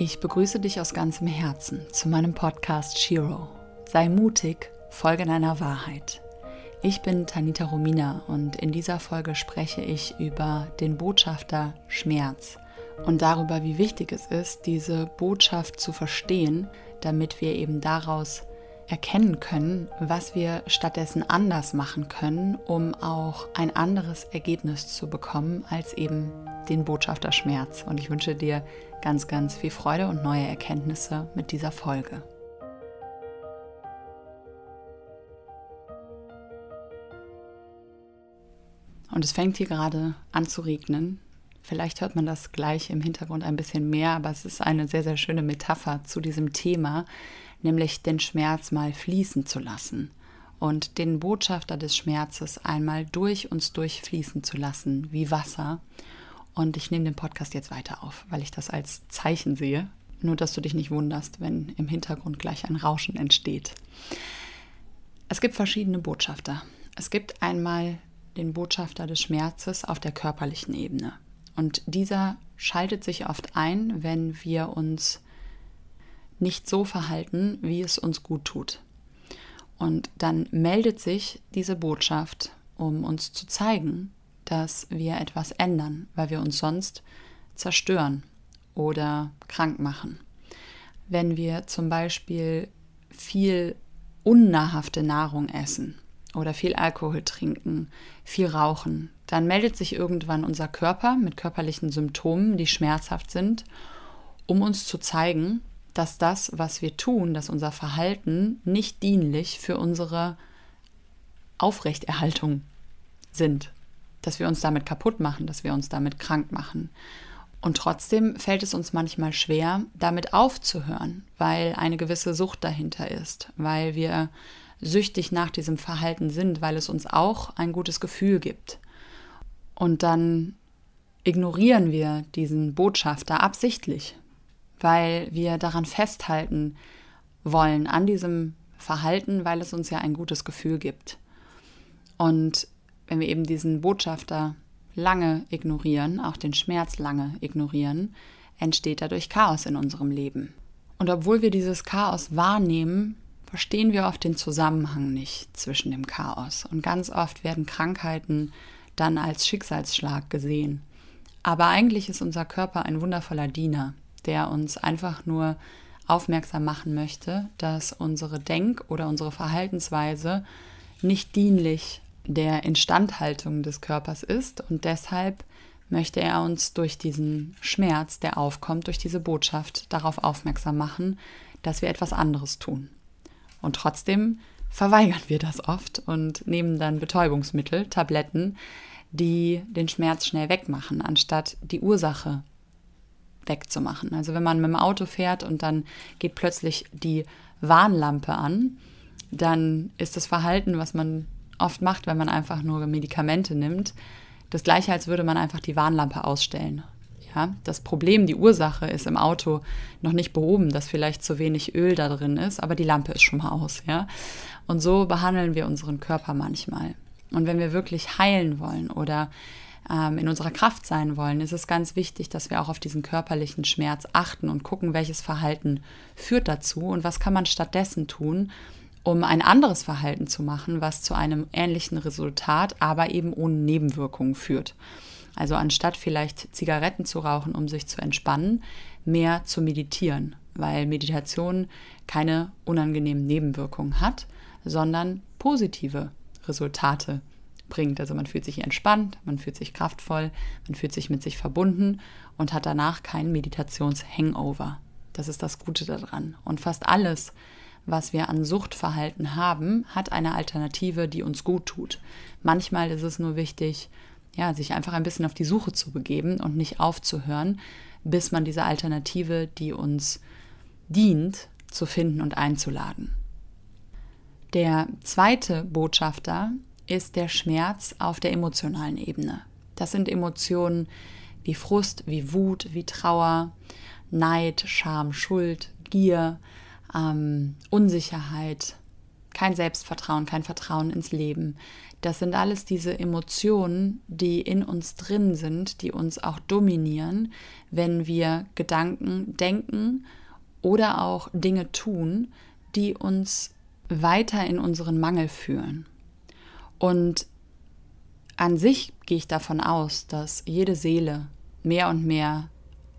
Ich begrüße dich aus ganzem Herzen zu meinem Podcast Shiro. Sei mutig, folge deiner Wahrheit. Ich bin Tanita Romina und in dieser Folge spreche ich über den Botschafter Schmerz und darüber, wie wichtig es ist, diese Botschaft zu verstehen, damit wir eben daraus erkennen können, was wir stattdessen anders machen können, um auch ein anderes Ergebnis zu bekommen als eben den Botschafter Schmerz. Und ich wünsche dir ganz, ganz viel Freude und neue Erkenntnisse mit dieser Folge. Und es fängt hier gerade an zu regnen. Vielleicht hört man das gleich im Hintergrund ein bisschen mehr, aber es ist eine sehr, sehr schöne Metapher zu diesem Thema, nämlich den Schmerz mal fließen zu lassen und den Botschafter des Schmerzes einmal durch uns durchfließen zu lassen, wie Wasser. Und ich nehme den Podcast jetzt weiter auf, weil ich das als Zeichen sehe. Nur, dass du dich nicht wunderst, wenn im Hintergrund gleich ein Rauschen entsteht. Es gibt verschiedene Botschafter. Es gibt einmal den Botschafter des Schmerzes auf der körperlichen Ebene. Und dieser schaltet sich oft ein, wenn wir uns nicht so verhalten, wie es uns gut tut. Und dann meldet sich diese Botschaft, um uns zu zeigen, dass wir etwas ändern, weil wir uns sonst zerstören oder krank machen. Wenn wir zum Beispiel viel unnahrhafte Nahrung essen oder viel Alkohol trinken, viel rauchen, dann meldet sich irgendwann unser Körper mit körperlichen Symptomen, die schmerzhaft sind, um uns zu zeigen, dass das, was wir tun, dass unser Verhalten nicht dienlich für unsere Aufrechterhaltung sind. Dass wir uns damit kaputt machen, dass wir uns damit krank machen. Und trotzdem fällt es uns manchmal schwer, damit aufzuhören, weil eine gewisse Sucht dahinter ist, weil wir süchtig nach diesem Verhalten sind, weil es uns auch ein gutes Gefühl gibt. Und dann ignorieren wir diesen Botschafter absichtlich, weil wir daran festhalten wollen, an diesem Verhalten, weil es uns ja ein gutes Gefühl gibt. Und wenn wir eben diesen Botschafter lange ignorieren, auch den Schmerz lange ignorieren, entsteht dadurch Chaos in unserem Leben. Und obwohl wir dieses Chaos wahrnehmen, verstehen wir oft den Zusammenhang nicht zwischen dem Chaos. Und ganz oft werden Krankheiten dann als Schicksalsschlag gesehen. Aber eigentlich ist unser Körper ein wundervoller Diener der uns einfach nur aufmerksam machen möchte, dass unsere Denk- oder unsere Verhaltensweise nicht dienlich der Instandhaltung des Körpers ist und deshalb möchte er uns durch diesen Schmerz, der aufkommt, durch diese Botschaft darauf aufmerksam machen, dass wir etwas anderes tun. Und trotzdem verweigern wir das oft und nehmen dann Betäubungsmittel, Tabletten, die den Schmerz schnell wegmachen, anstatt die Ursache wegzumachen. Also wenn man mit dem Auto fährt und dann geht plötzlich die Warnlampe an, dann ist das Verhalten, was man oft macht, wenn man einfach nur Medikamente nimmt, das gleiche, als würde man einfach die Warnlampe ausstellen. Ja, das Problem, die Ursache ist im Auto noch nicht behoben, dass vielleicht zu wenig Öl da drin ist, aber die Lampe ist schon mal aus. Ja? Und so behandeln wir unseren Körper manchmal. Und wenn wir wirklich heilen wollen oder ähm, in unserer Kraft sein wollen, ist es ganz wichtig, dass wir auch auf diesen körperlichen Schmerz achten und gucken, welches Verhalten führt dazu und was kann man stattdessen tun, um ein anderes Verhalten zu machen, was zu einem ähnlichen Resultat, aber eben ohne Nebenwirkungen führt. Also anstatt vielleicht Zigaretten zu rauchen, um sich zu entspannen, mehr zu meditieren, weil Meditation keine unangenehmen Nebenwirkungen hat, sondern positive Resultate bringt. Also man fühlt sich entspannt, man fühlt sich kraftvoll, man fühlt sich mit sich verbunden und hat danach keinen Meditations-Hangover. Das ist das Gute daran. Und fast alles, was wir an Suchtverhalten haben, hat eine Alternative, die uns gut tut. Manchmal ist es nur wichtig, ja, sich einfach ein bisschen auf die Suche zu begeben und nicht aufzuhören, bis man diese Alternative, die uns dient, zu finden und einzuladen. Der zweite Botschafter ist der Schmerz auf der emotionalen Ebene. Das sind Emotionen wie Frust, wie Wut, wie Trauer, Neid, Scham, Schuld, Gier, ähm, Unsicherheit, kein Selbstvertrauen, kein Vertrauen ins Leben. Das sind alles diese Emotionen, die in uns drin sind, die uns auch dominieren, wenn wir Gedanken denken oder auch Dinge tun, die uns weiter in unseren Mangel führen. Und an sich gehe ich davon aus, dass jede Seele mehr und mehr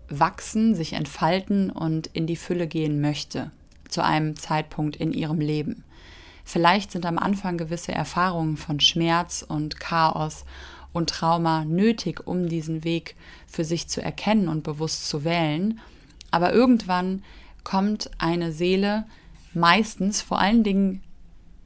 wachsen, sich entfalten und in die Fülle gehen möchte zu einem Zeitpunkt in ihrem Leben. Vielleicht sind am Anfang gewisse Erfahrungen von Schmerz und Chaos und Trauma nötig, um diesen Weg für sich zu erkennen und bewusst zu wählen. Aber irgendwann kommt eine Seele, meistens vor allen Dingen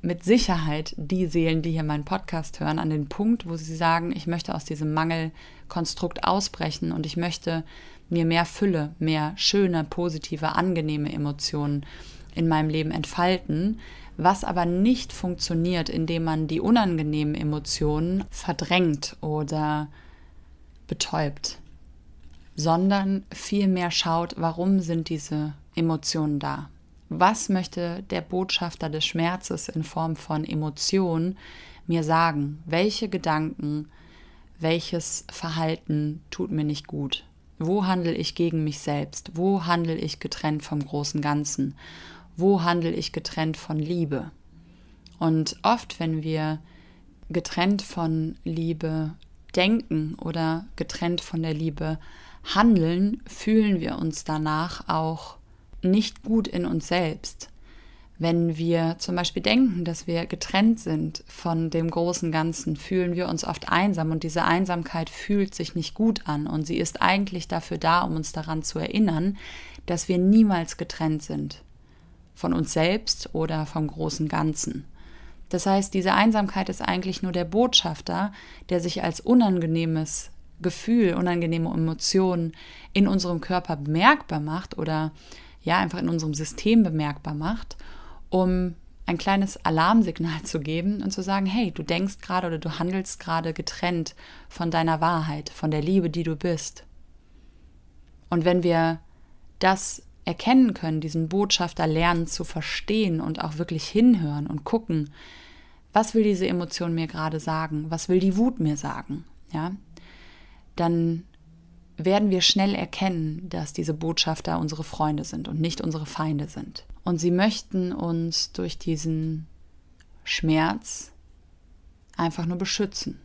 mit Sicherheit die Seelen, die hier meinen Podcast hören, an den Punkt, wo sie sagen, ich möchte aus diesem Mangelkonstrukt ausbrechen und ich möchte mir mehr Fülle, mehr schöne, positive, angenehme Emotionen in meinem Leben entfalten, was aber nicht funktioniert, indem man die unangenehmen Emotionen verdrängt oder betäubt, sondern vielmehr schaut, warum sind diese Emotionen da? Was möchte der Botschafter des Schmerzes in Form von Emotionen mir sagen? Welche Gedanken, welches Verhalten tut mir nicht gut? Wo handle ich gegen mich selbst? Wo handle ich getrennt vom großen Ganzen? wo handle ich getrennt von Liebe. Und oft, wenn wir getrennt von Liebe denken oder getrennt von der Liebe handeln, fühlen wir uns danach auch nicht gut in uns selbst. Wenn wir zum Beispiel denken, dass wir getrennt sind von dem großen Ganzen, fühlen wir uns oft einsam und diese Einsamkeit fühlt sich nicht gut an und sie ist eigentlich dafür da, um uns daran zu erinnern, dass wir niemals getrennt sind von uns selbst oder vom großen Ganzen. Das heißt, diese Einsamkeit ist eigentlich nur der Botschafter, der sich als unangenehmes Gefühl, unangenehme Emotionen in unserem Körper bemerkbar macht oder ja einfach in unserem System bemerkbar macht, um ein kleines Alarmsignal zu geben und zu sagen, hey, du denkst gerade oder du handelst gerade getrennt von deiner Wahrheit, von der Liebe, die du bist. Und wenn wir das erkennen können, diesen Botschafter lernen zu verstehen und auch wirklich hinhören und gucken, was will diese Emotion mir gerade sagen? Was will die Wut mir sagen? Ja, dann werden wir schnell erkennen, dass diese Botschafter unsere Freunde sind und nicht unsere Feinde sind. Und sie möchten uns durch diesen Schmerz einfach nur beschützen,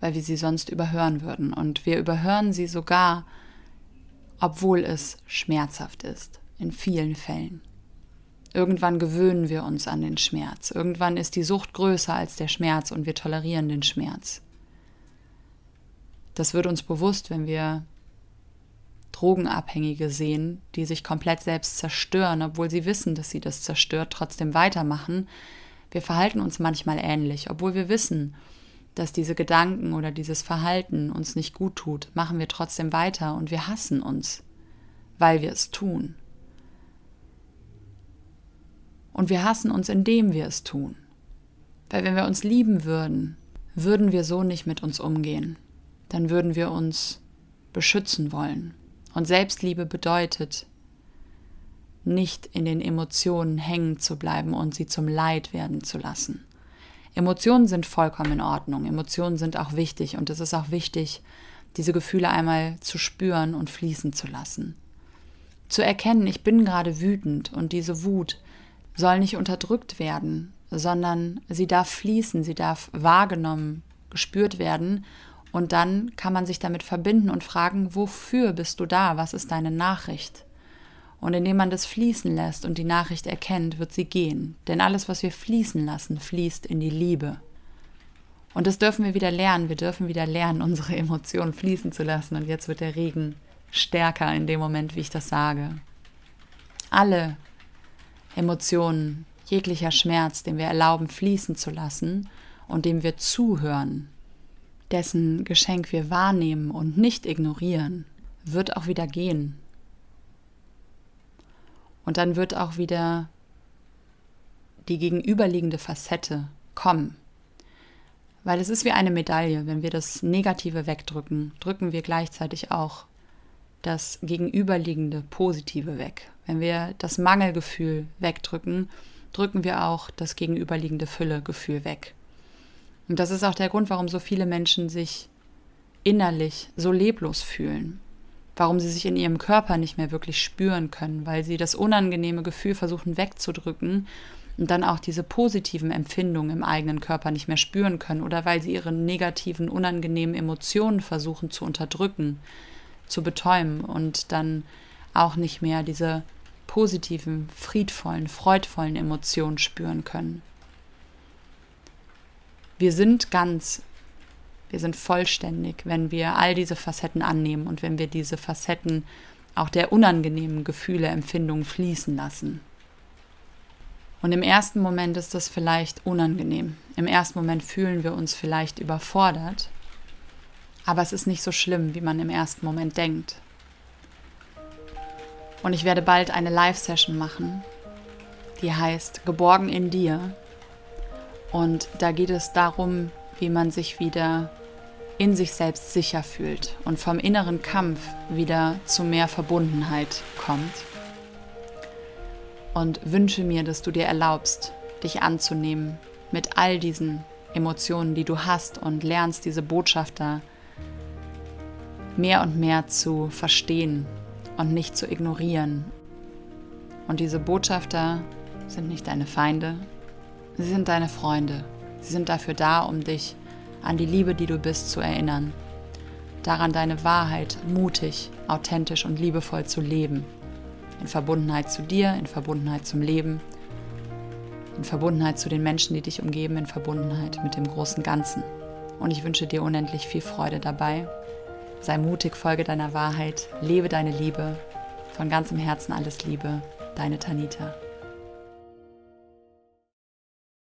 weil wir sie sonst überhören würden. Und wir überhören sie sogar, obwohl es schmerzhaft ist, in vielen Fällen. Irgendwann gewöhnen wir uns an den Schmerz. Irgendwann ist die Sucht größer als der Schmerz und wir tolerieren den Schmerz. Das wird uns bewusst, wenn wir Drogenabhängige sehen, die sich komplett selbst zerstören, obwohl sie wissen, dass sie das zerstört, trotzdem weitermachen. Wir verhalten uns manchmal ähnlich, obwohl wir wissen, dass diese Gedanken oder dieses Verhalten uns nicht gut tut, machen wir trotzdem weiter und wir hassen uns, weil wir es tun. Und wir hassen uns, indem wir es tun. Weil wenn wir uns lieben würden, würden wir so nicht mit uns umgehen. Dann würden wir uns beschützen wollen. Und Selbstliebe bedeutet, nicht in den Emotionen hängen zu bleiben und sie zum Leid werden zu lassen. Emotionen sind vollkommen in Ordnung. Emotionen sind auch wichtig und es ist auch wichtig, diese Gefühle einmal zu spüren und fließen zu lassen. Zu erkennen, ich bin gerade wütend und diese Wut soll nicht unterdrückt werden, sondern sie darf fließen, sie darf wahrgenommen, gespürt werden und dann kann man sich damit verbinden und fragen, wofür bist du da? Was ist deine Nachricht? Und indem man das fließen lässt und die Nachricht erkennt, wird sie gehen. Denn alles, was wir fließen lassen, fließt in die Liebe. Und das dürfen wir wieder lernen. Wir dürfen wieder lernen, unsere Emotionen fließen zu lassen. Und jetzt wird der Regen stärker in dem Moment, wie ich das sage. Alle Emotionen, jeglicher Schmerz, den wir erlauben, fließen zu lassen und dem wir zuhören, dessen Geschenk wir wahrnehmen und nicht ignorieren, wird auch wieder gehen. Und dann wird auch wieder die gegenüberliegende Facette kommen. Weil es ist wie eine Medaille. Wenn wir das Negative wegdrücken, drücken wir gleichzeitig auch das gegenüberliegende Positive weg. Wenn wir das Mangelgefühl wegdrücken, drücken wir auch das gegenüberliegende Fülle-Gefühl weg. Und das ist auch der Grund, warum so viele Menschen sich innerlich so leblos fühlen, warum sie sich in ihrem Körper nicht mehr wirklich spüren können, weil sie das unangenehme Gefühl versuchen wegzudrücken und dann auch diese positiven Empfindungen im eigenen Körper nicht mehr spüren können oder weil sie ihre negativen, unangenehmen Emotionen versuchen zu unterdrücken, zu betäuben und dann auch nicht mehr diese positiven, friedvollen, freudvollen Emotionen spüren können. Wir sind ganz, wir sind vollständig, wenn wir all diese Facetten annehmen und wenn wir diese Facetten auch der unangenehmen Gefühle, Empfindungen fließen lassen. Und im ersten Moment ist das vielleicht unangenehm. Im ersten Moment fühlen wir uns vielleicht überfordert. Aber es ist nicht so schlimm, wie man im ersten Moment denkt. Und ich werde bald eine Live-Session machen, die heißt Geborgen in dir. Und da geht es darum, wie man sich wieder in sich selbst sicher fühlt und vom inneren Kampf wieder zu mehr Verbundenheit kommt. Und wünsche mir, dass du dir erlaubst, dich anzunehmen mit all diesen Emotionen, die du hast und lernst diese Botschafter mehr und mehr zu verstehen und nicht zu ignorieren. Und diese Botschafter sind nicht deine Feinde, sie sind deine Freunde. Sie sind dafür da, um dich an die Liebe, die du bist, zu erinnern. Daran deine Wahrheit mutig, authentisch und liebevoll zu leben. In Verbundenheit zu dir, in Verbundenheit zum Leben, in Verbundenheit zu den Menschen, die dich umgeben, in Verbundenheit mit dem großen Ganzen. Und ich wünsche dir unendlich viel Freude dabei Sei mutig, folge deiner Wahrheit, lebe deine Liebe. Von ganzem Herzen alles Liebe, deine Tanita.